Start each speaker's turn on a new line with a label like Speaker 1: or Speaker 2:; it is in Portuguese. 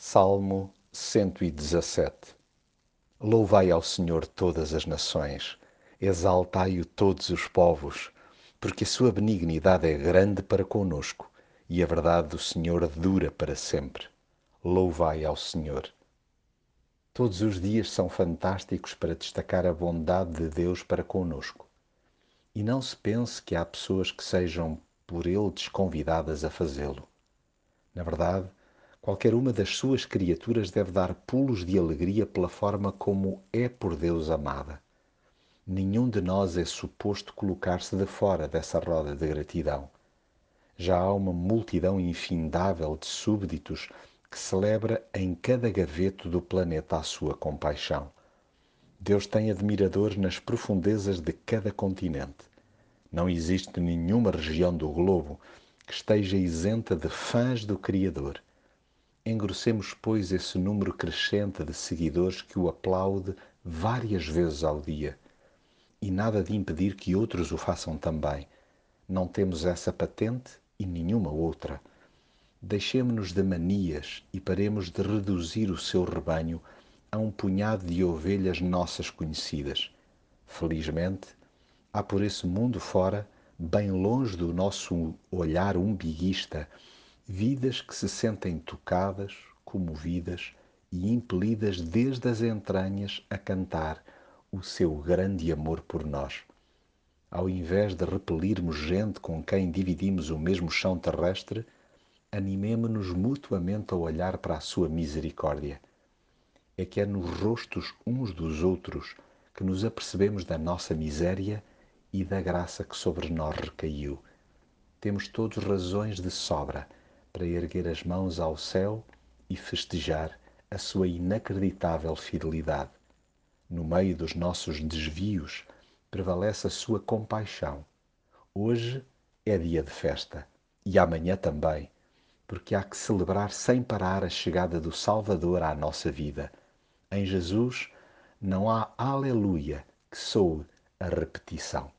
Speaker 1: Salmo 117 Louvai ao Senhor todas as nações, exaltai-o todos os povos, porque a sua benignidade é grande para conosco e a verdade do Senhor dura para sempre. Louvai ao Senhor. Todos os dias são fantásticos para destacar a bondade de Deus para conosco. E não se pense que há pessoas que sejam por ele desconvidadas a fazê-lo. Na verdade, Qualquer uma das suas criaturas deve dar pulos de alegria pela forma como é por Deus amada. Nenhum de nós é suposto colocar-se de fora dessa roda de gratidão. Já há uma multidão infindável de súbditos que celebra em cada gaveto do planeta a sua compaixão. Deus tem admiradores nas profundezas de cada continente. Não existe nenhuma região do globo que esteja isenta de fãs do Criador. Engrossemos, pois, esse número crescente de seguidores que o aplaude várias vezes ao dia. E nada de impedir que outros o façam também. Não temos essa patente e nenhuma outra. Deixemos-nos de manias e paremos de reduzir o seu rebanho a um punhado de ovelhas nossas conhecidas. Felizmente, há por esse mundo fora, bem longe do nosso olhar umbiguista, vidas que se sentem tocadas, comovidas e impelidas desde as entranhas a cantar o seu grande amor por nós. Ao invés de repelirmos gente com quem dividimos o mesmo chão terrestre, animemo-nos mutuamente a olhar para a sua misericórdia. É que é nos rostos uns dos outros que nos apercebemos da nossa miséria e da graça que sobre nós recaiu. Temos todos razões de sobra para erguer as mãos ao céu e festejar a sua inacreditável fidelidade. No meio dos nossos desvios prevalece a sua compaixão. Hoje é dia de festa e amanhã também, porque há que celebrar sem parar a chegada do Salvador à nossa vida. Em Jesus não há aleluia que soe a repetição.